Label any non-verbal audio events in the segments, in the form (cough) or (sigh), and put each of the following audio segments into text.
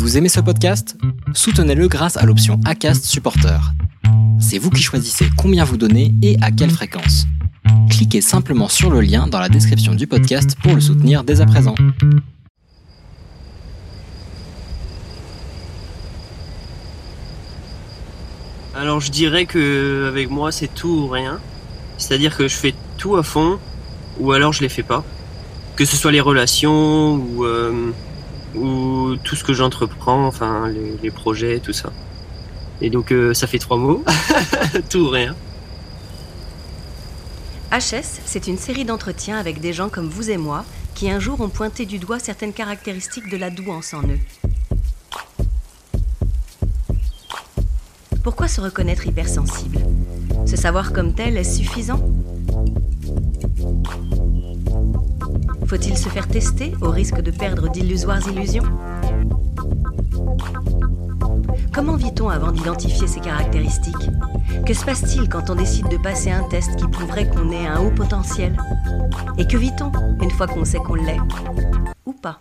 Vous aimez ce podcast? Soutenez-le grâce à l'option ACAST Supporter. C'est vous qui choisissez combien vous donnez et à quelle fréquence. Cliquez simplement sur le lien dans la description du podcast pour le soutenir dès à présent. Alors je dirais que avec moi c'est tout ou rien. C'est-à-dire que je fais tout à fond ou alors je les fais pas. Que ce soit les relations ou, euh, ou tout ce que j'entreprends, enfin les, projets, tout ça. Et donc euh, ça fait trois mots. (laughs) tout ou rien. HS, c'est une série d'entretiens avec des gens comme vous et moi qui un jour ont pointé du doigt certaines caractéristiques de la douance en eux. Pourquoi se reconnaître hypersensible? Se savoir comme tel est suffisant? Faut-il se faire tester au risque de perdre d'illusoires illusions Comment vit-on avant d'identifier ces caractéristiques Que se passe-t-il quand on décide de passer un test qui prouverait qu'on est un haut potentiel Et que vit-on une fois qu'on sait qu'on l'est Ou pas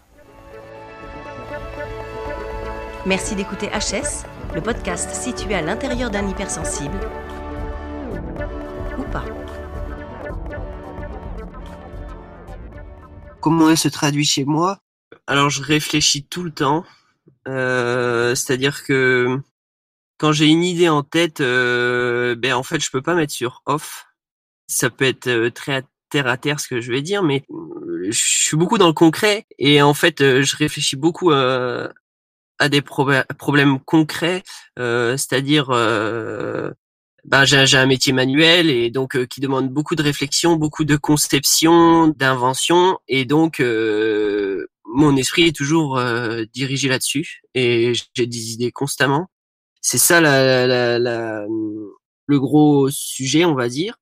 Merci d'écouter HS, le podcast situé à l'intérieur d'un hypersensible. Comment elle se traduit chez moi Alors je réfléchis tout le temps. Euh, C'est-à-dire que quand j'ai une idée en tête, euh, ben en fait je peux pas mettre sur off. Ça peut être euh, très terre à terre ce que je vais dire, mais je suis beaucoup dans le concret et en fait je réfléchis beaucoup à, des prob- problèmes concrets, c'est-à-dire ben, j'ai, un métier manuel et donc euh, qui demande beaucoup de réflexion, beaucoup de conception, d'invention et donc euh, mon esprit est toujours euh, dirigé là-dessus et j'ai des idées constamment. C'est ça la, la, la- le gros sujet, on va dire.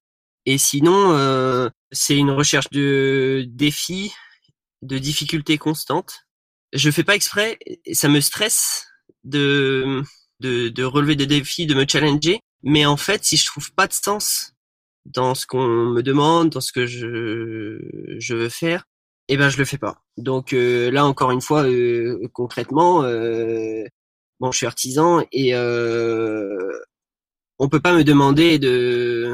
Et sinon, euh, c'est une recherche de défis, de difficultés constantes. Je fais pas exprès, ça me stresse de, de, de relever des défis, de me challenger. Mais en fait, si je trouve pas de sens dans ce qu'on me demande, dans ce que je, je veux faire, eh ben je le fais pas. Donc euh, là encore une fois, euh, concrètement, euh, bon, je suis artisan et euh, on peut pas me demander de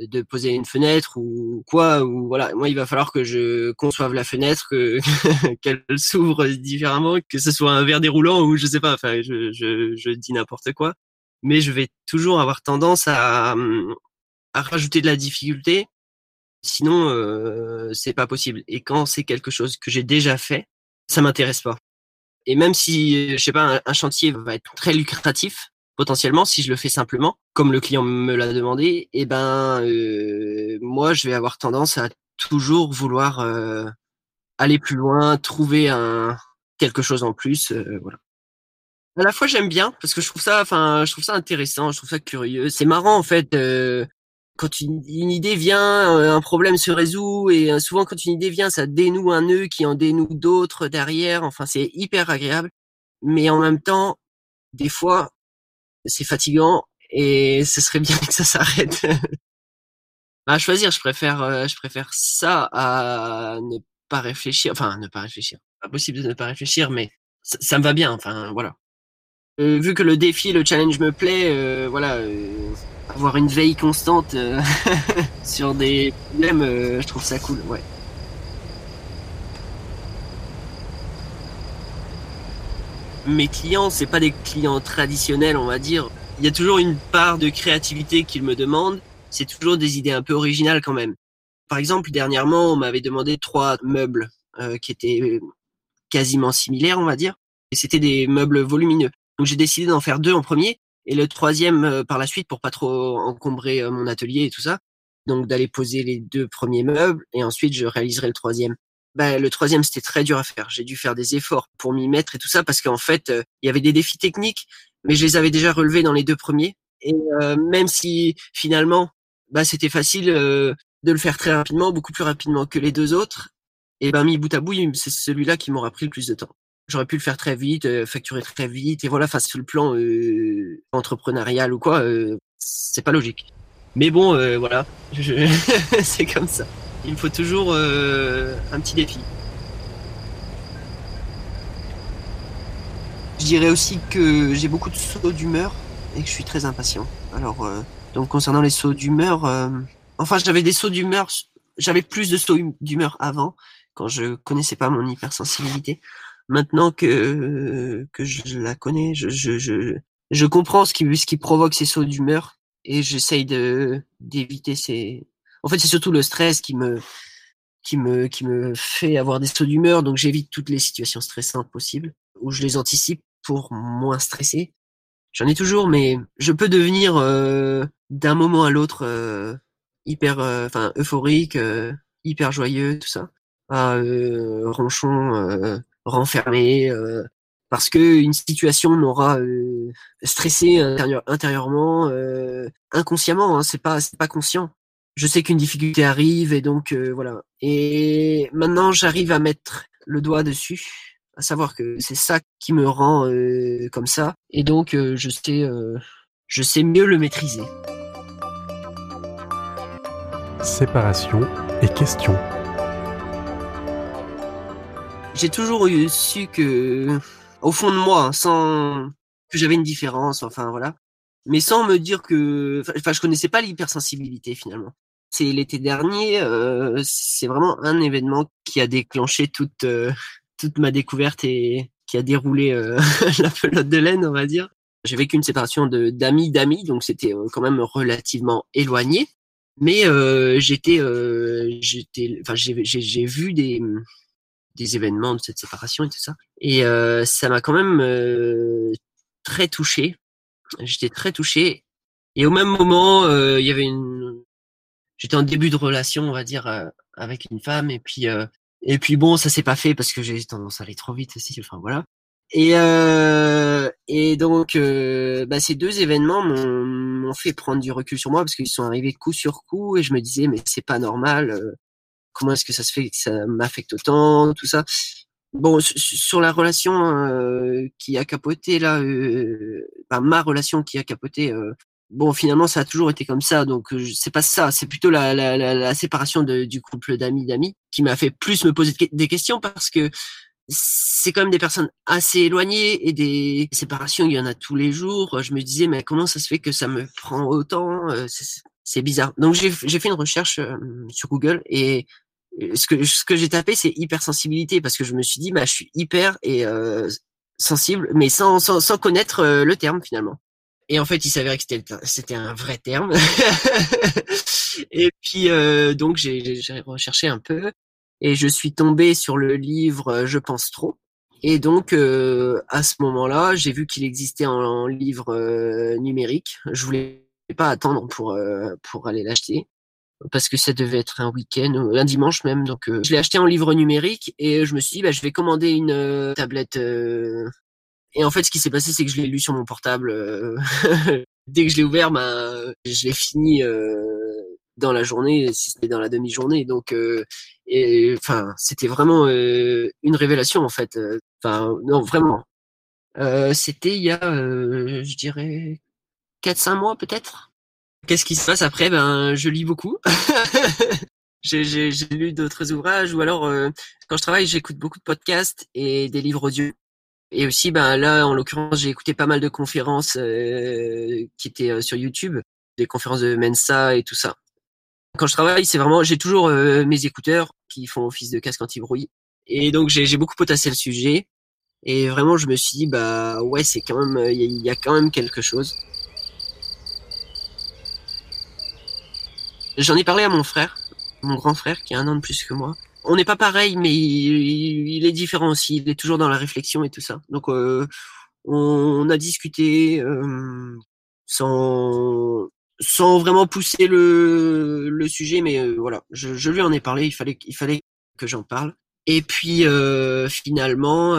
de poser une fenêtre ou quoi ou voilà. Moi il va falloir que je conçoive la fenêtre que (laughs) qu'elle s'ouvre différemment que ce soit un verre déroulant ou je sais pas. Enfin je je, je dis n'importe quoi mais je vais toujours avoir tendance à à rajouter de la difficulté. Sinon euh, c'est pas possible. Et quand c'est quelque chose que j'ai déjà fait ça m'intéresse pas. Et même si je sais pas un, chantier va être très lucratif potentiellement si je le fais simplement comme le client me l'a demandé et ben euh, moi je vais avoir tendance à toujours vouloir euh, aller plus loin trouver un quelque chose en plus euh, voilà à la fois j'aime bien parce que je trouve ça enfin je trouve ça intéressant je trouve ça curieux c'est marrant en fait euh, quand une, idée vient euh, un problème se résout et euh, souvent quand une idée vient ça dénoue un nœud qui en dénoue d'autres derrière enfin c'est hyper agréable mais en même temps des fois c'est fatigant et ce serait bien que ça s'arrête. (laughs) à choisir, je préfère, euh, je préfère ça à ne pas réfléchir. Enfin, ne pas réfléchir. Pas possible de ne pas réfléchir, mais ça, ça me va bien. Enfin, voilà. Euh, vu que le défi, le challenge me plaît, euh, voilà, euh, avoir une veille constante euh, (laughs) sur des problèmes, euh, je trouve ça cool. Ouais. mes clients, c'est pas des clients traditionnels, on va dire. Il y a toujours une part de créativité qu'ils me demandent. C'est toujours des idées un peu originales quand même. Par exemple, dernièrement, on m'avait demandé trois meubles qui étaient quasiment similaires, on va dire. Et c'était des meubles volumineux. Donc j'ai décidé d'en faire deux en premier et le troisième euh, par la suite pour pas trop encombrer euh, mon atelier et tout ça. Donc d'aller poser les deux premiers meubles et ensuite je réaliserai le troisième bah, le troisième c'était très dur à faire. J'ai dû faire des efforts pour m'y mettre et tout ça parce qu'en fait euh, il y avait des défis techniques, mais je les avais déjà relevés dans les deux premiers. Et même si finalement bah c'était facile de le faire très rapidement, beaucoup plus rapidement que les deux autres, et ben mis bout à bout c'est celui-là qui m'aura pris le plus de temps. J'aurais pu le faire très vite, euh, facturer très vite et voilà face sur le plan euh, entrepreneurial ou quoi, euh, c'est pas logique. Mais bon euh, voilà, je... (laughs) c'est comme ça. Il me faut toujours euh, un petit défi. Je dirais aussi que j'ai beaucoup de sauts d'humeur et que je suis très impatient. Alors, euh, donc concernant les sauts d'humeur, enfin j'avais des sauts d'humeur, j'avais plus de sauts d'humeur avant quand je connaissais pas mon hypersensibilité. Maintenant que que je la connais, je je je, je comprends ce qui ce qui provoque ces sauts d'humeur et j'essaye de d'éviter ces. En fait, c'est surtout le stress qui me qui me qui me fait avoir des sauts d'humeur, donc j'évite toutes les situations stressantes possibles où je les anticipe pour moins stresser. J'en ai toujours, mais je peux devenir euh, d'un moment à l'autre euh, hyper, euh, enfin euphorique, hyper joyeux, tout ça, ah, ronchon, renfermé, parce que une situation m'aura stressé intérieurement, inconsciemment. Hein, c'est pas, c'est pas conscient. Je sais qu'une difficulté arrive et donc voilà. Et maintenant, j'arrive à mettre le doigt dessus à savoir que c'est ça qui me rend euh, comme ça, et donc euh, je sais, euh, je sais mieux le maîtriser. Séparation et question. J'ai toujours eu su que, au fond de moi, sans que j'avais une différence, enfin voilà, mais sans me dire que, enfin, je connaissais pas l'hypersensibilité finalement. C'est l'été dernier, c'est vraiment un événement qui a déclenché toute toute ma découverte et qui a déroulé euh, (laughs) la pelote de laine, on va dire. J'ai vécu une séparation de d'amis d'amis, donc c'était euh, quand même relativement éloigné. Mais euh, j'étais, j'étais, enfin j'ai vu des des événements de cette séparation et tout ça, et ça m'a quand même très touché. J'étais très touché. Et au même moment, il y avait une, j'étais en début de relation, on va dire, avec une femme, et puis et puis bon, ça s'est pas fait parce que j'ai tendance à aller trop vite aussi. Enfin voilà. Et euh, et donc euh, bah, ces deux événements m'ont fait prendre du recul sur moi parce qu'ils sont arrivés coup sur coup et je me disais mais c'est pas normal. Euh, comment est-ce que ça se fait que ça m'affecte autant, tout ça. Bon, sur la relation euh, qui a capoté là, euh, bah, ma relation qui a capoté bon, finalement, ça a toujours été comme ça. Donc, euh, c'est pas ça. C'est plutôt la, la, la, séparation de, du couple d'amis d'amis qui m'a fait plus me poser des questions parce que c'est quand même des personnes assez éloignées et des séparations, il y en a tous les jours. Je me disais, mais comment ça se fait que ça me prend autant euh, C'est bizarre. Donc, j'ai fait une recherche euh, sur Google et ce que, ce que j'ai tapé, c'est hypersensibilité parce que je me suis dit, bah, je suis hyper et sensible, mais sans, sans, sans connaître le terme finalement. Et en fait, il s'avérait que c'était un vrai terme. (laughs) et puis euh, donc j'ai recherché un peu et je suis tombé sur le livre euh, Je pense trop. Et donc euh, à ce moment-là, j'ai vu qu'il existait en, livre numérique. Je voulais pas attendre pour pour aller l'acheter parce que ça devait être un week-end, un dimanche même. Donc je l'ai acheté en livre numérique et je me suis dit bah, je vais commander une tablette et en fait, ce qui s'est passé, c'est que je l'ai lu sur mon portable. Euh, (laughs) dès que je l'ai ouvert, bah, je l'ai fini euh, dans la journée, si c'était dans la demi-journée. Donc, euh, et enfin, c'était vraiment une révélation en fait. Enfin, non, vraiment. c'était il y a, je dirais, 4-5 mois peut-être. Qu'est-ce qui se passe après? Ben, je lis beaucoup. (laughs) j'ai lu d'autres ouvrages ou alors quand je travaille, j'écoute beaucoup de podcasts et des livres audio. Et aussi, ben là, en l'occurrence, j'ai écouté pas mal de conférences euh, qui étaient euh, sur YouTube, des conférences de Mensa et tout ça. Quand je travaille, c'est vraiment, j'ai toujours euh, mes écouteurs qui font office de casque anti-bruit. Et donc, j'ai beaucoup potassé le sujet. Et vraiment, je me suis dit, bah ouais, c'est quand même, il y, a quand même quelque chose. J'en ai parlé à mon frère, mon grand frère, qui a un an de plus que moi on n'est pas pareil, mais il, est différent aussi. Il est toujours dans la réflexion et tout ça. Donc, euh, on, a discuté euh, sans sans vraiment pousser le, le sujet, mais euh, voilà, je, lui en ai parlé. Il fallait il fallait que j'en parle. Et puis finalement,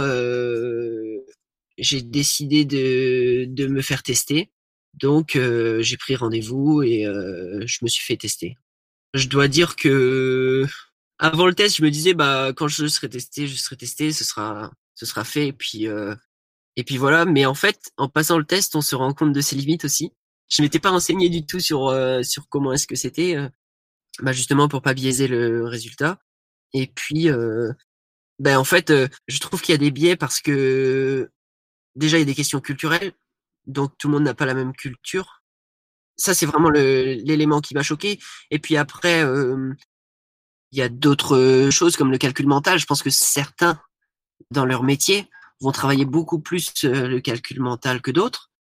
j'ai décidé de de me faire tester. Donc j'ai pris rendez-vous et je me suis fait tester. Je dois dire que avant le test, je me disais bah quand je serai testé, je serai testé, ce sera ce sera fait et puis euh, et puis voilà. Mais en fait, en passant le test, on se rend compte de ses limites aussi. Je m'étais pas renseigné du tout sur euh, sur comment est-ce que c'était, euh, bah justement pour pas biaiser le résultat. Et puis ben en fait, je trouve qu'il y a des biais parce que déjà il y a des questions culturelles, donc tout le monde n'a pas la même culture. Ça c'est vraiment l'élément qui m'a choqué. Et puis après, euh, il y a d'autres choses comme le calcul mental. Je pense que certains dans leur métier vont travailler beaucoup plus euh, le calcul mental que d'autres.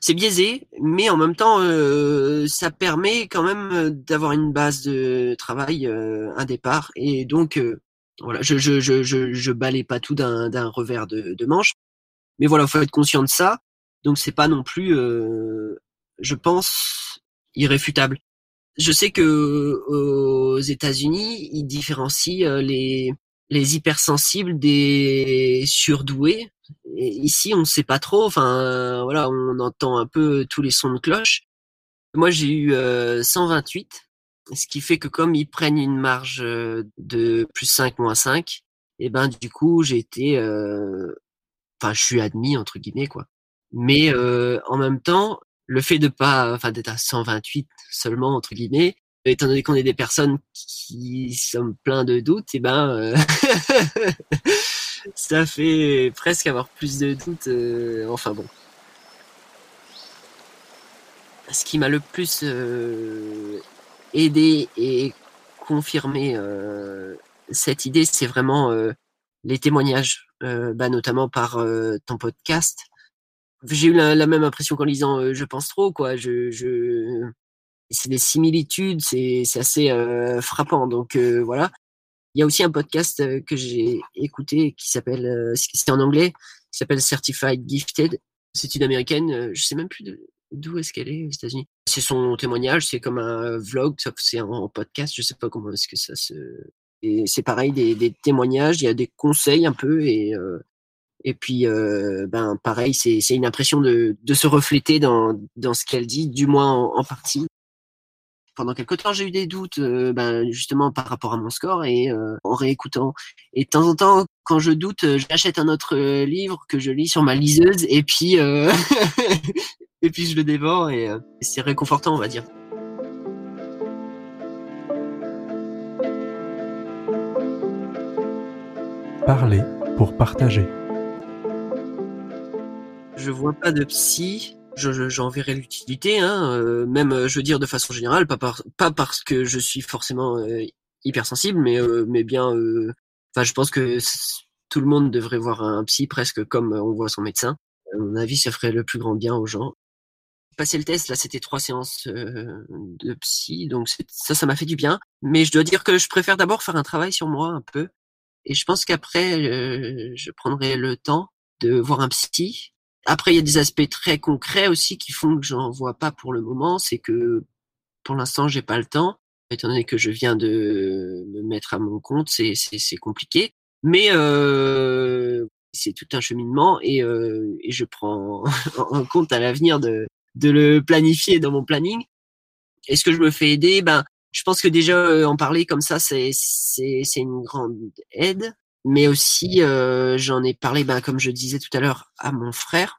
C'est biaisé, mais en même temps, euh, ça permet quand même d'avoir une base de travail, un départ, et donc voilà, je je je je, je balaye pas tout d'un revers de, manche, mais voilà, faut être conscient de ça. Donc c'est pas non plus, euh, je pense, irréfutable. Je sais que aux États-Unis, ils différencient euh, les les hypersensibles des surdoués. Et ici, on ne sait pas trop. Enfin, voilà, on entend un peu tous les sons de cloche. Moi, j'ai eu 128 euh, ce qui fait que comme ils prennent une marge de plus 5, moins 5, et eh ben du coup j'ai été, enfin je suis admis entre guillemets quoi. Mais euh, en même temps, le fait de pas, enfin d'être à 128 seulement entre guillemets, étant donné qu'on est des personnes qui sont plein de doutes, et eh ben (laughs) ça fait presque avoir plus de doutes. enfin bon. Ce qui m'a le plus aider et confirmer euh, cette idée, c'est vraiment euh, les témoignages, euh, bah, notamment par ton podcast. J'ai eu la, même impression qu'en lisant Je pense trop, quoi. Je, je... C'est des similitudes, c'est assez frappant. Donc voilà. Il y a aussi un podcast que j'ai écouté qui s'appelle, c'est en anglais, qui s'appelle Certified Gifted. C'est une américaine, je sais même plus D'où est-ce qu'elle est aux États-Unis C'est son témoignage, c'est comme un vlog, sauf c'est en podcast, je sais pas comment est-ce que ça se. C'est pareil, des, des, témoignages, il y a des conseils un peu et euh, et puis euh, ben pareil, c'est une impression de de se refléter dans dans ce qu'elle dit, du moins en, partie. Pendant quelque temps, j'ai eu des doutes, euh, ben justement par rapport à mon score et en réécoutant. Et de temps en temps, quand je doute, j'achète un autre livre que je lis sur ma liseuse et puis (laughs) et puis je le dévore et euh, c'est réconfortant, on va dire. Parler pour partager. Je vois pas de psy. J'en verrai l'utilité, hein, euh, même euh, je veux dire de façon générale, pas, pas parce que je suis forcément hypersensible, mais, mais bien, enfin je pense que tout le monde devrait voir un psy presque comme on voit son médecin. À mon avis, ça ferait le plus grand bien aux gens passé le test, là, c'était trois séances euh, de psy, donc ça, ça m'a fait du bien. Mais je dois dire que je préfère d'abord faire un travail sur moi un peu, et je pense qu'après, euh, je prendrai le temps de voir un psy. Après, il y a des aspects très concrets aussi qui font que j'en vois pas pour le moment. C'est que pour l'instant, j'ai pas le temps, étant donné que je viens de me mettre à mon compte, c'est compliqué. Mais euh, c'est tout un cheminement et, euh, et je prends (laughs) en compte à l'avenir de de le planifier dans mon planning. Est-ce que je me fais aider Ben, je pense que déjà euh, en parler comme ça, c'est c'est une grande aide. Mais aussi, euh, j'en ai parlé, ben, comme je disais tout à l'heure, à mon frère.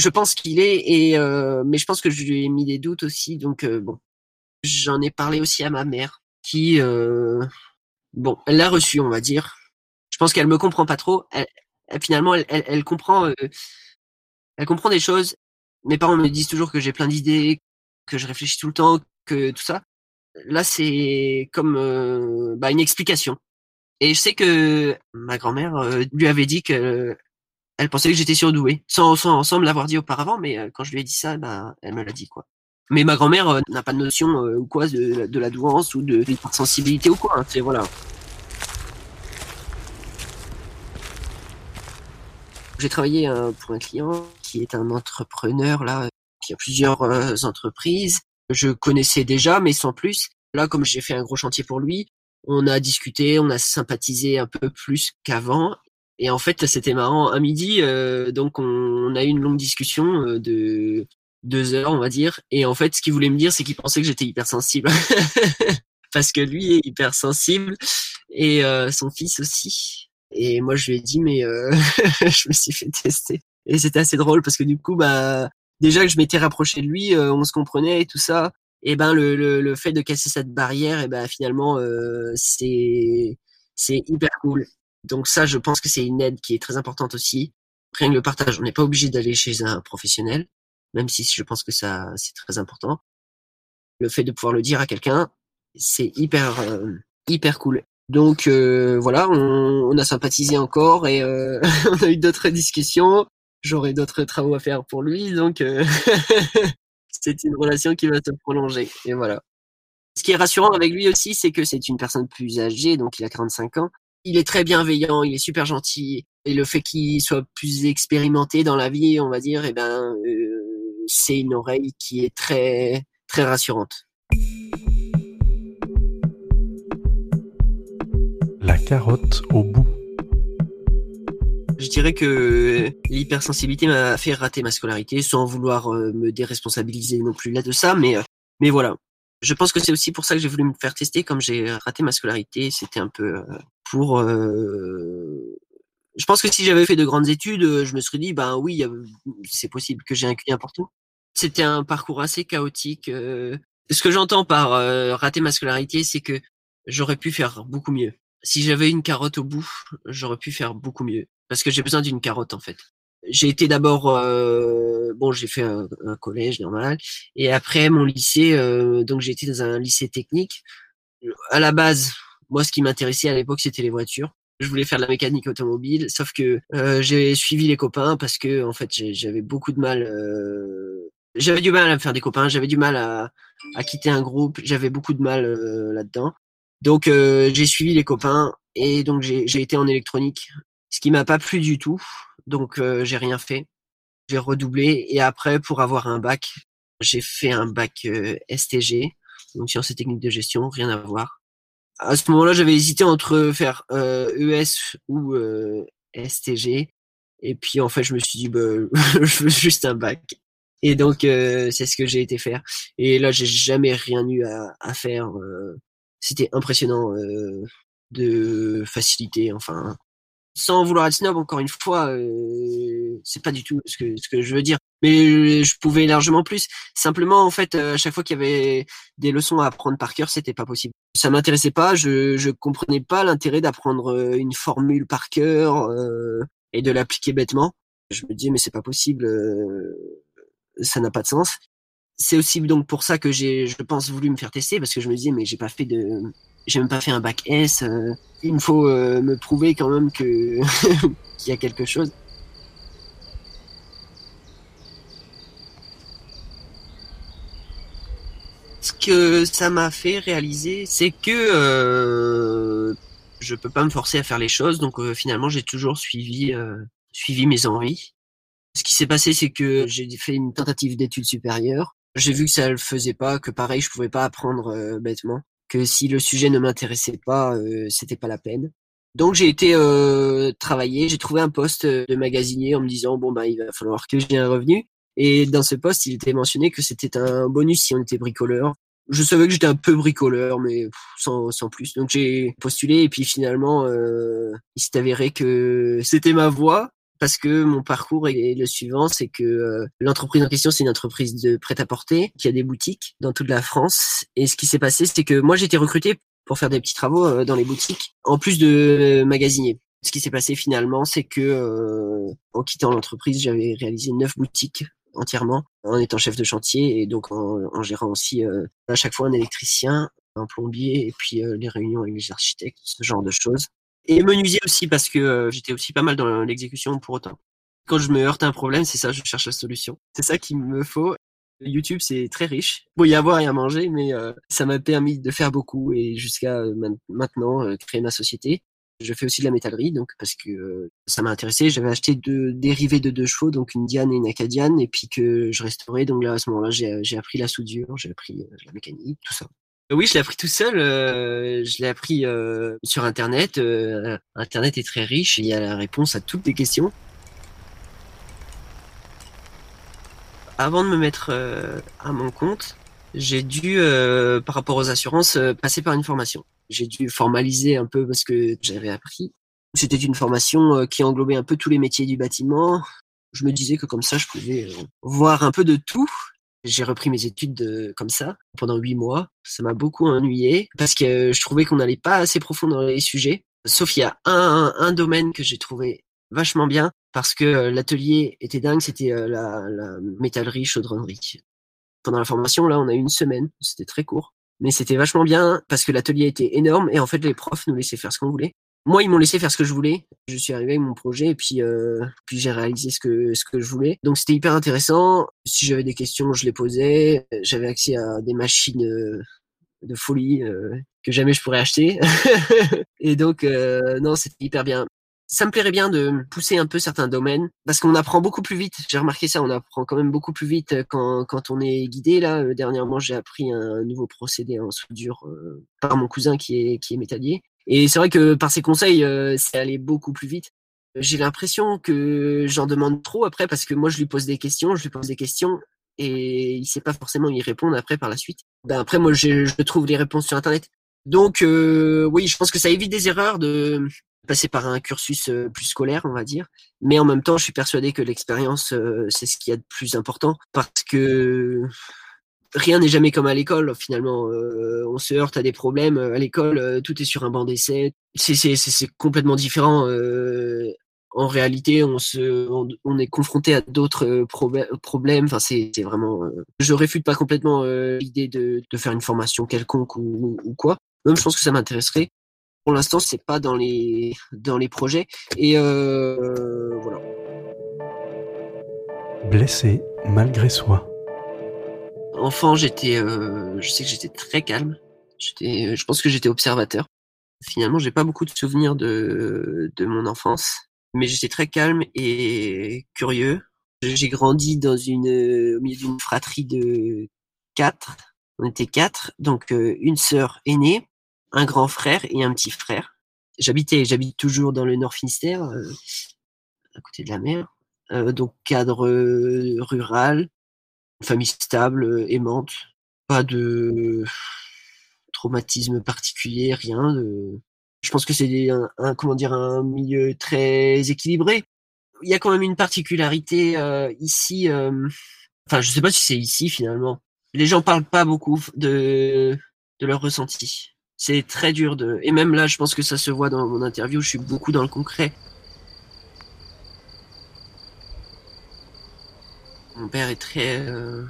Je pense qu'il est, et euh, mais je pense que je lui ai mis des doutes aussi. Donc bon, j'en ai parlé aussi à ma mère, qui bon, elle l'a reçu, on va dire. Je pense qu'elle me comprend pas trop. Elle, finalement, elle, elle, elle comprend, elle comprend des choses mes parents me disent toujours que j'ai plein d'idées, que je réfléchis tout le temps, que tout ça. Là, c'est comme euh, bah, une explication. Et je sais que ma grand-mère euh, lui avait dit que elle pensait que j'étais surdoué, sans, sans, sans l'avoir dit auparavant, mais euh, quand je lui ai dit ça, bah, elle me l'a dit quoi. Mais ma grand-mère n'a pas de notion ou quoi de, de la douance ou de l'hypersensibilité ou quoi. Hein, c'est voilà. J'ai travaillé pour un client qui est un entrepreneur là, qui a plusieurs euh, entreprises. Je connaissais déjà, mais sans plus. Là, comme j'ai fait un gros chantier pour lui, on a discuté, on a sympathisé un peu plus qu'avant. Et en fait, c'était marrant. À midi, euh, donc on, a eu une longue discussion euh, de deux heures, on va dire. Et en fait, ce qu'il voulait me dire, c'est qu'il pensait que j'étais hypersensible. (laughs) Parce que lui est hypersensible et son fils aussi. Et moi, je lui ai dit, mais (laughs) je me suis fait tester et c'était assez drôle parce que du coup bah déjà que je m'étais rapproché de lui euh, on se comprenait et tout ça et ben le, le, le fait de casser cette barrière et ben finalement euh, c'est c'est hyper cool donc ça je pense que c'est une aide qui est très importante aussi Rien que le partage, on n'est pas obligé d'aller chez un professionnel, même si je pense que ça c'est très important. Le fait de pouvoir le dire à quelqu'un, c'est hyper euh, hyper cool. Donc euh, voilà, on, on, a sympathisé encore et euh, (laughs) on a eu d'autres discussions. J'aurai d'autres travaux à faire pour lui, donc euh, (laughs) c'est une relation qui va se prolonger. Et voilà. Ce qui est rassurant avec lui aussi, c'est que c'est une personne plus âgée, donc il a 45 ans. Il est très bienveillant, il est super gentil, et le fait qu'il soit plus expérimenté dans la vie, on va dire, eh ben, euh, c'est une oreille qui est très très rassurante. La carotte au bout. Je dirais que l'hypersensibilité m'a fait rater ma scolarité sans vouloir euh, me déresponsabiliser non plus là de ça, mais euh, mais voilà. Je pense que c'est aussi pour ça que j'ai voulu me faire tester, comme j'ai raté ma scolarité, c'était un peu euh, pour. Euh... Je pense que si j'avais fait de grandes études, je me serais dit, ben oui, c'est possible que j'ai un QI important. C'était un parcours assez chaotique. Ce que j'entends par rater ma scolarité, c'est que j'aurais pu faire beaucoup mieux. Si j'avais une carotte au bout, j'aurais pu faire beaucoup mieux parce que j'ai besoin d'une carotte en fait. J'ai été d'abord euh, bon, j'ai fait un, collège normal et après mon lycée, euh, donc j'ai été dans un lycée technique. À la base, moi, ce qui m'intéressait à l'époque, c'était les voitures. Je voulais faire de la mécanique automobile, sauf que euh, j'ai suivi les copains parce que en fait, j'avais beaucoup de mal. J'avais du mal à me faire des copains, j'avais du mal à, quitter un groupe, j'avais beaucoup de mal là-dedans. Donc j'ai suivi les copains et donc j'ai été en électronique ce qui m'a pas plu du tout. Donc euh, j'ai rien fait. J'ai redoublé et après pour avoir un bac, j'ai fait un bac euh, STG, donc sciences et techniques de gestion, rien à voir. À ce moment-là, j'avais hésité entre faire euh, ES ou STG. Et puis en fait, je me suis dit, bah, (laughs) je veux juste un bac. Et donc c'est ce que j'ai été faire. Et là, j'ai jamais rien eu à, à faire. C'était impressionnant de facilité. Enfin, sans vouloir être snob encore une fois euh, c'est pas du tout ce que ce que je veux dire. Mais je pouvais largement plus. Simplement en fait à chaque fois qu'il y avait des leçons à apprendre par cœur c'était pas possible. Ça m'intéressait pas je je comprenais pas l'intérêt d'apprendre euh, une formule par cœur euh, et de l'appliquer bêtement. Je me disais mais c'est pas possible euh, ça n'a pas de sens. C'est aussi donc pour ça que j'ai je pense voulu me faire tester parce que je me disais mais j'ai pas fait de j'ai même pas fait un bac S. Euh, il me faut euh, me prouver quand même que (laughs) qu'il y a quelque chose. Ce que ça m'a fait réaliser, c'est que euh, je peux pas me forcer à faire les choses, donc euh, finalement j'ai toujours suivi suivi mes envies. Ce qui s'est passé, c'est que j'ai fait une tentative d'études supérieures. J'ai vu que ça le faisait pas, que pareil, je pouvais pas apprendre bêtement que si le sujet ne m'intéressait pas, euh, c'était pas la peine. Donc j'ai été euh, travailler, j'ai trouvé un poste de magasinier en me disant bon bah il va falloir que j'ai un revenu. Et dans ce poste, il était mentionné que c'était un bonus si on était bricoleur. Je savais que j'étais un peu bricoleur, mais sans, sans plus. Donc j'ai postulé et puis finalement, euh, il s'est avéré que c'était ma voie parce que mon parcours est le suivant, c'est que euh, l'entreprise en question, c'est une entreprise de prêt-à-porter qui a des boutiques dans toute la France. Et ce qui s'est passé, c'est que moi, j'ai été recruté pour faire des petits travaux euh, dans les boutiques, en plus de magasinier. Ce qui s'est passé finalement, c'est que euh, en quittant l'entreprise, j'avais réalisé neuf boutiques entièrement en étant chef de chantier et donc en, gérant aussi à chaque fois un électricien, un plombier et puis les réunions avec les architectes, ce genre de choses. Et menuisier aussi, parce que euh, j'étais aussi pas mal dans l'exécution pour autant. Quand je me heurte à un problème, c'est ça, je cherche la solution. C'est ça qu'il me faut. YouTube, c'est très riche. Bon, y avoir et à manger, mais euh, ça m'a permis de faire beaucoup et jusqu'à euh, maintenant créer ma société. Je fais aussi de la métallerie, donc parce que ça m'a intéressé. J'avais acheté deux dérivés de deux chevaux, donc une Diane et une Acadiane, et puis que je restaurais. Donc là, à ce moment-là, j'ai appris la soudure, j'ai appris la mécanique, tout ça. Oui, je l'ai appris tout seul. Euh, je l'ai appris euh, sur Internet. Euh, Internet est très riche. Il y a la réponse à toutes les questions. Avant de me mettre à mon compte, j'ai dû, par rapport aux assurances, passer par une formation. J'ai dû formaliser un peu parce que j'avais appris. C'était une formation qui englobait un peu tous les métiers du bâtiment. Je me disais que comme ça, je pouvais voir un peu de tout j'ai repris mes études comme ça pendant huit mois. Ça m'a beaucoup ennuyé parce que je trouvais qu'on n'allait pas assez profond dans les sujets. Sauf il y a un, un domaine que j'ai trouvé vachement bien parce que l'atelier était dingue, c'était la, la métallerie chaudronnerie. Pendant la formation, là, on a eu une semaine, c'était très court, mais c'était vachement bien parce que l'atelier était énorme et en fait les profs nous laissaient faire ce qu'on voulait. Moi, ils m'ont laissé faire ce que je voulais. Je suis arrivé avec mon projet et puis euh, puis j'ai réalisé ce que ce que je voulais. Donc c'était hyper intéressant. Si j'avais des questions, je les posais. J'avais accès à des machines euh, de folie euh, que jamais je pourrais acheter. (laughs) et donc euh, non, c'était hyper bien. Ça me plairait bien de pousser un peu certains domaines parce qu'on apprend beaucoup plus vite. J'ai remarqué ça, on apprend quand même beaucoup plus vite quand, quand on est guidé. Là, dernièrement, j'ai appris un nouveau procédé en soudure par mon cousin qui est qui est métallier et c'est vrai que par ses conseils, euh, c'est allé beaucoup plus vite. J'ai l'impression que j'en demande trop après parce que moi je lui pose des questions, je lui pose des questions et il sait pas forcément y répondre après par la suite. Ben après moi je, je trouve les réponses sur internet. Donc euh, oui, je pense que ça évite des erreurs de passer par un cursus euh, plus scolaire, on va dire. Mais en même temps, je suis persuadé que l'expérience, c'est ce qu'il y a de plus important parce que rien n'est jamais comme à l'école finalement. Euh, on se heurte à des problèmes à l'école, euh, tout est sur un banc d'essai. C'est complètement différent. Euh, en réalité, on se on, est confronté à d'autres problèmes. Enfin, c'est vraiment. je réfute pas complètement l'idée de de faire une formation quelconque ou, ou quoi. Même je pense que ça m'intéresserait. Pour l'instant, c'est pas dans les dans les projets et voilà. Blessé malgré soi enfant, j'étais, euh, je sais que j'étais très calme. J'étais, euh, je pense que j'étais observateur. Finalement, j'ai pas beaucoup de souvenirs de, de mon enfance, mais j'étais très calme et curieux. J'ai grandi dans une, au milieu d'une fratrie de quatre. On était quatre, donc euh, une sœur aînée, un grand frère et un petit frère. J'habitais, j'habite toujours dans le Nord Finistère, à côté de la mer. donc cadre rural, famille stable, euh, aimante, pas de traumatisme particulier, rien. Je pense que c'est un, comment dire un milieu très équilibré. Il y a quand même une particularité euh, ici. Euh... Enfin, je sais pas si c'est ici finalement. Les gens parlent pas beaucoup de de leur ressenti. C'est très dur de. Et même là, je pense que ça se voit dans mon interview. Je suis beaucoup dans le concret. Mon père est très. Euh,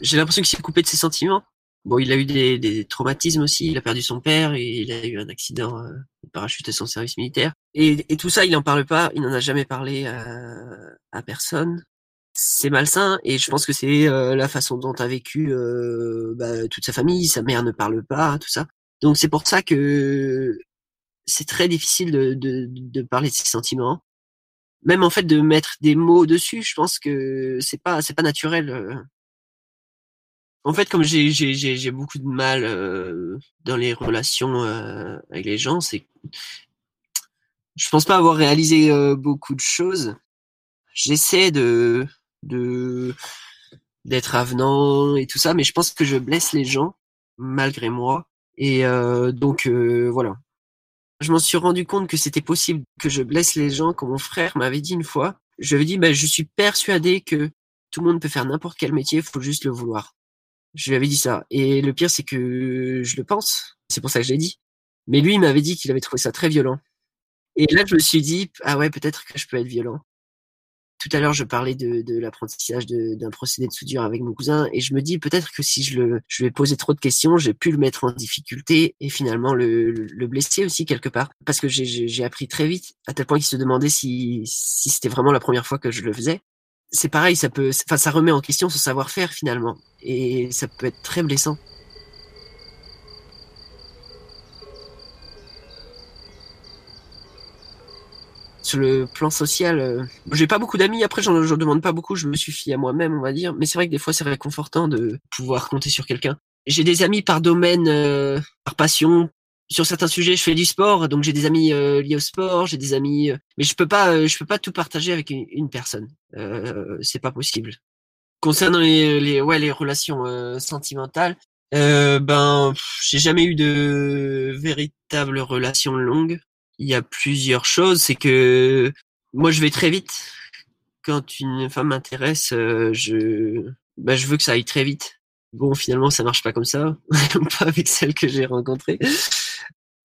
j'ai l'impression qu'il s'est coupé de ses sentiments. Bon, il a eu des, des, traumatismes aussi. Il a perdu son père et il a eu un accident euh, de parachute à son service militaire. Et, et, tout ça, il n'en parle pas. Il n'en a jamais parlé à, à personne. C'est malsain et je pense que c'est euh, la façon dont a vécu euh, bah, toute sa famille. Sa mère ne parle pas, tout ça. Donc c'est pour ça que c'est très difficile de, de, de parler de ses sentiments même en fait de mettre des mots dessus, je pense que c'est pas c'est pas naturel. Euh. En fait, comme j'ai j'ai j'ai beaucoup de mal euh, dans les relations euh, avec les gens, c'est je pense pas avoir réalisé beaucoup de choses. J'essaie de de d'être avenant et tout ça, mais je pense que je blesse les gens malgré moi. Et donc voilà, je m'en suis rendu compte que c'était possible que je blesse les gens, comme mon frère m'avait dit une fois. Je lui ai dit, bah, je suis persuadé que tout le monde peut faire n'importe quel métier, il faut juste le vouloir. Je lui avais dit ça. Et le pire, c'est que je le pense. C'est pour ça que je l'ai dit. Mais lui, il m'avait dit qu'il avait trouvé ça très violent. Et là, je me suis dit, ah ouais, peut-être que je peux être violent tout à l'heure, je parlais de, de l'apprentissage d'un procédé de soudure avec mon cousin, et je me dis peut-être que si je, le, je lui ai posé trop de questions, j'ai pu le mettre en difficulté et finalement le, le blesser aussi quelque part, parce que j'ai appris très vite, à tel point qu'il se demandait si, si c'était vraiment la première fois que je le faisais. C'est pareil, ça peut, enfin, ça remet en question son savoir-faire finalement, et ça peut être très blessant. Sur le plan social, euh, j'ai pas beaucoup d'amis. Après, j'en demande pas beaucoup. Je me suffis à moi-même, on va dire. Mais c'est vrai que des fois, c'est réconfortant de pouvoir compter sur quelqu'un. J'ai des amis par domaine, euh, par passion. Sur certains sujets, je fais du sport, donc j'ai des amis euh, liés au sport. J'ai des amis, mais je peux pas, je peux pas tout partager avec une, personne. c'est pas possible. Concernant les, les, ouais, les relations sentimentales, ben, j'ai jamais eu de véritable relation longue il y a plusieurs choses. C'est que moi, je vais très vite. Quand une femme m'intéresse, euh, je, bah, je veux que ça aille très vite. Bon, finalement, ça marche pas comme ça, (laughs) pas avec celle que j'ai rencontrée.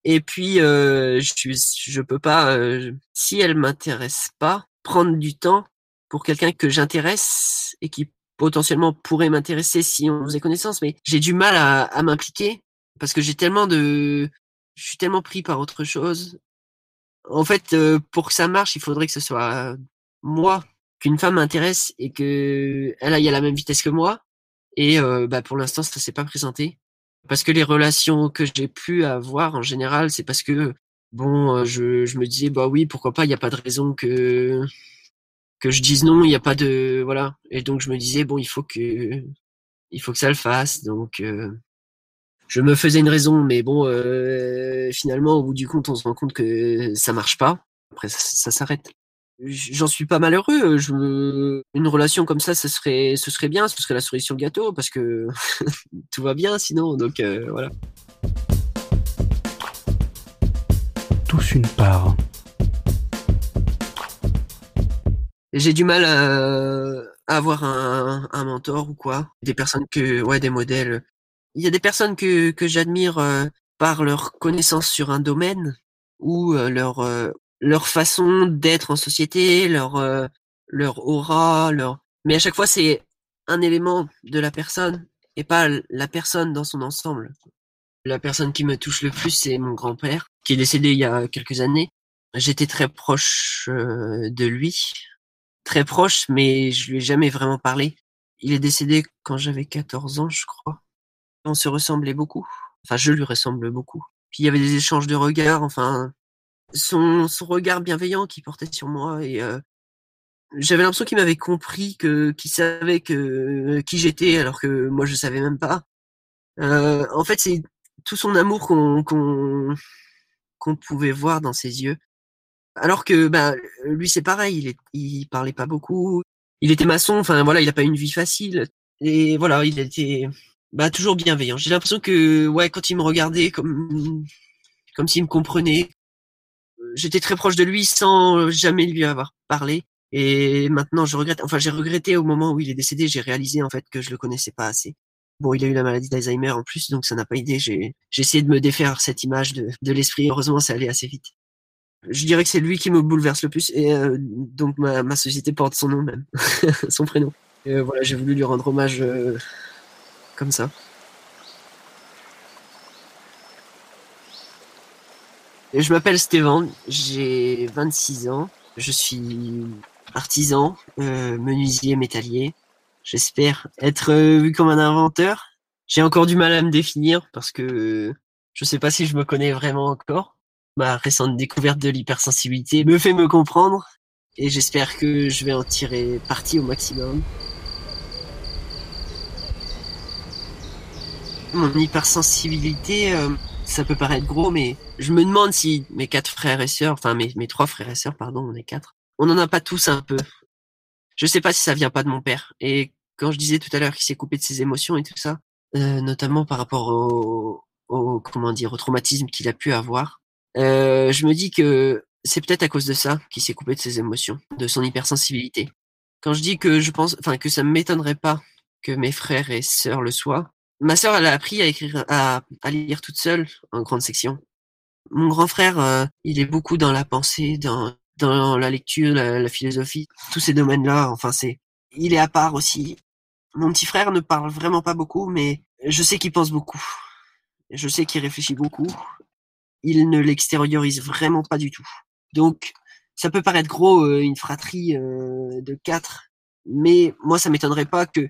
Et puis, euh, je, je peux pas, euh, si elle m'intéresse pas, prendre du temps pour quelqu'un que j'intéresse et qui potentiellement pourrait m'intéresser si on faisait connaissance. Mais j'ai du mal à, à m'impliquer parce que j'ai tellement de, je suis tellement pris par autre chose. En fait, euh, pour que ça marche, il faudrait que ce soit moi qu'une femme m'intéresse et que elle aille à la même vitesse que moi. Et euh, bah pour l'instant, ça s'est pas présenté parce que les relations que j'ai pu avoir en général, c'est parce que bon, euh, je, me disais bah oui, pourquoi pas, il n'y a pas de raison que que je dise non, il n'y a pas de voilà. Et donc je me disais bon, il faut que il faut que ça le fasse. Donc euh, je me faisais une raison, mais bon, euh, finalement au bout du compte, on se rend compte que ça marche pas. Après ça, ça s'arrête. J'en suis pas malheureux. Je une relation comme ça, ce serait, ce serait bien, ce serait la cerise sur le gâteau parce que (laughs) tout va bien sinon. Donc euh, voilà. Tous une part. J'ai du mal à, à avoir un, un, mentor ou quoi. Des personnes que, ouais, des modèles. Il y a des personnes que, que j'admire euh, par leur connaissance sur un domaine ou euh, leur euh, leur façon d'être en société, leur euh, leur aura, leur. Mais à chaque fois, c'est un élément de la personne et pas la personne dans son ensemble. La personne qui me touche le plus, c'est mon grand-père, qui est décédé il y a quelques années. J'étais très proche euh, de lui, très proche, mais je lui ai jamais vraiment parlé. Il est décédé quand j'avais 14 ans, je crois. On se ressemblait beaucoup. Enfin, je lui ressemble beaucoup. Puis il y avait des échanges de regards. Enfin, son, son regard bienveillant qu'il portait sur moi et euh, j'avais l'impression qu'il m'avait compris que qu'il savait que qui j'étais alors que moi je savais même pas euh, en fait c'est tout son amour qu'on pouvait voir dans ses yeux alors que bah lui c'est pareil il est, il parlait pas beaucoup il était maçon enfin voilà il a pas une vie facile et voilà il était bah toujours bienveillant j'ai l'impression que ouais quand il me regardait comme comme s'il me comprenait j'étais très proche de lui sans jamais lui avoir parlé. Et maintenant, je regrette. Enfin, j'ai regretté au moment où il est décédé. J'ai réalisé en fait que je le connaissais pas assez. Bon, il a eu la maladie d'Alzheimer en plus, donc ça n'a pas aidé. J'ai, j'ai essayé de me défaire cette image de, de l'esprit. Heureusement, ça allait assez vite. Je dirais que c'est lui qui me bouleverse le plus, et euh, donc ma, ma société porte son nom même, (laughs) son prénom. Et voilà, j'ai voulu lui rendre hommage euh, comme ça. Je m'appelle Stéphane, j'ai 26 ans, je suis artisan, euh, menuisier métallier. J'espère être euh, vu comme un inventeur. J'ai encore du mal à me définir parce que je sais pas si je me connais vraiment encore. Ma récente découverte de l'hypersensibilité me fait me comprendre et j'espère que je vais en tirer parti au maximum. Mon hypersensibilité, euh, ça peut paraître gros, mais je me demande si mes quatre frères et sœurs, enfin mes, trois frères et sœurs, pardon, on est quatre, on en a pas tous un peu. Je sais pas si ça vient pas de mon père. Et quand je disais tout à l'heure qu'il s'est coupé de ses émotions et tout ça, euh, notamment par rapport au, au comment dire, au traumatisme qu'il a pu avoir, euh, je me dis que c'est peut-être à cause de ça qu'il s'est coupé de ses émotions, de son hypersensibilité. Quand je dis que je pense, enfin que ça ne m'étonnerait pas que mes frères et sœurs le soient, Ma sœur, elle a appris à écrire, à, à, lire toute seule en grande section. Mon grand frère, euh, il est beaucoup dans la pensée, dans, dans la lecture, la, philosophie, tous ces domaines-là. Enfin, c'est, il est à part aussi. Mon petit frère ne parle vraiment pas beaucoup, mais je sais qu'il pense beaucoup. Je sais qu'il réfléchit beaucoup. Il ne l'extériorise vraiment pas du tout. Donc, ça peut paraître gros, euh, une fratrie euh, de quatre, mais moi, ça m'étonnerait pas que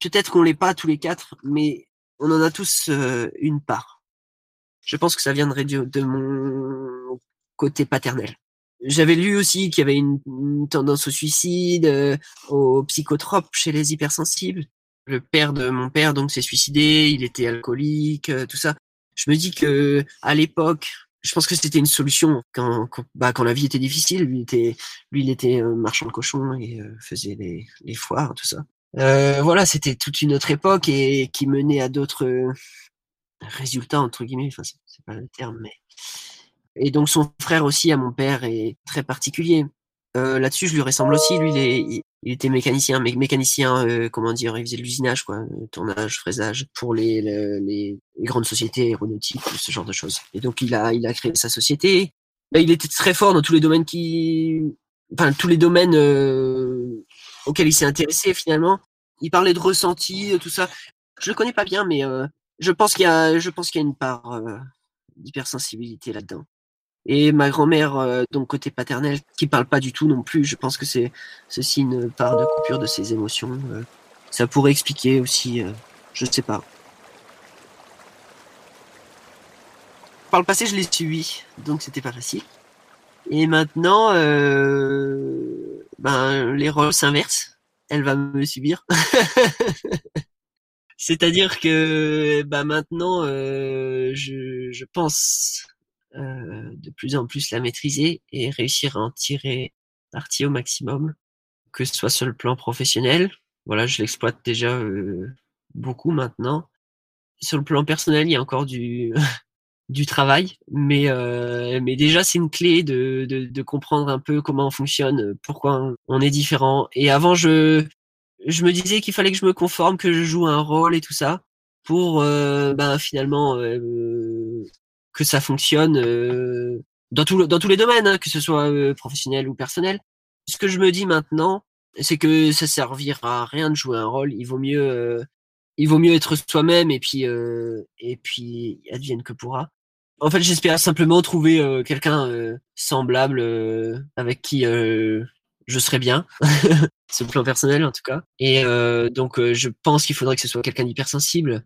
peut-être qu'on l'est pas tous les quatre, mais on en a tous euh, une part. Je pense que ça viendrait de, de mon côté paternel. J'avais lu aussi qu'il y avait une, tendance au suicide, euh, aux psychotropes chez les hypersensibles. Le père de mon père donc s'est suicidé, il était alcoolique, euh, tout ça. Je me dis que à l'époque, je pense que c'était une solution quand, bah, quand la vie était difficile. Lui était, lui il était marchand de cochon et faisait les, les foires, tout ça. Euh, voilà, c'était toute une autre époque et qui menait à d'autres résultats entre guillemets. Enfin, c'est pas le terme, mais et donc son frère aussi à mon père est très particulier. Euh, Là-dessus, je lui ressemble aussi. Lui, il, était mécanicien, mé mécanicien, euh, comment dire, il faisait de l'usinage, quoi, euh, tournage, fraisage pour les, les, grandes sociétés aéronautiques, ce genre de choses. Et donc, il a, il a créé sa société. Il était très fort dans tous les domaines qui, enfin, tous les domaines auxquels il s'est intéressé finalement. Il parlait de ressenti, tout ça. Je le connais pas bien, mais euh, je pense qu'il y a, je pense qu'il y a une part euh, d'hypersensibilité là-dedans. Et ma grand-mère, euh, donc côté paternel, qui parle pas du tout non plus, je pense que c'est ceci une part de coupure de ses émotions. Euh, ça pourrait expliquer aussi, euh, je sais pas. Par le passé, je l'ai suivi, donc c'était pas facile. Et maintenant, euh, ben les rôles s'inversent. Elle va me subir. (laughs) C'est-à-dire que bah maintenant, euh, je, je pense euh, de plus en plus la maîtriser et réussir à en tirer parti au maximum, que ce soit sur le plan professionnel. Voilà, je l'exploite déjà euh, beaucoup maintenant. Sur le plan personnel, il y a encore du (laughs) du travail, mais euh, mais déjà c'est une clé de, de de comprendre un peu comment on fonctionne, pourquoi on est différent. Et avant, je je me disais qu'il fallait que je me conforme, que je joue un rôle et tout ça pour euh, ben finalement euh, que ça fonctionne euh, dans, tout, dans tous les domaines, hein, que ce soit euh, professionnel ou personnel. Ce que je me dis maintenant, c'est que ça servira à rien de jouer un rôle. Il vaut mieux, euh, il vaut mieux être soi-même et puis et puis advienne que pourra. En fait, j'espère simplement trouver quelqu'un semblable avec qui je serais bien, (laughs) le plan personnel en tout cas. Et donc, je pense qu'il faudrait que ce soit quelqu'un d'hypersensible,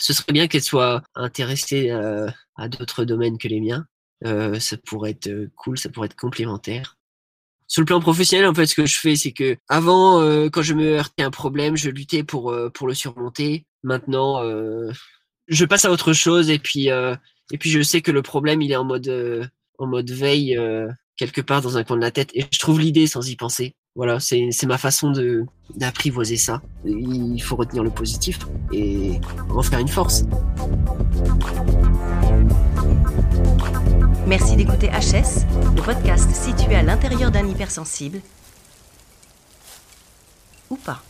ce serait bien qu'elle soit intéressée euh, à d'autres domaines que les miens. Euh, ça pourrait être euh, cool, ça pourrait être complémentaire. Sur le plan professionnel, en fait, ce que je fais, c'est que avant, quand je me heurtais à un problème, je luttais pour pour le surmonter. Maintenant, je passe à autre chose et puis et puis je sais que le problème, il est en mode en mode veille quelque part dans un coin de la tête et je trouve l'idée sans y penser. Voilà, c'est ma façon de d'apprivoiser ça. Il faut retenir le positif et en faire une force. Merci d'écouter HS, le podcast situé à l'intérieur d'un hypersensible. Ou pas.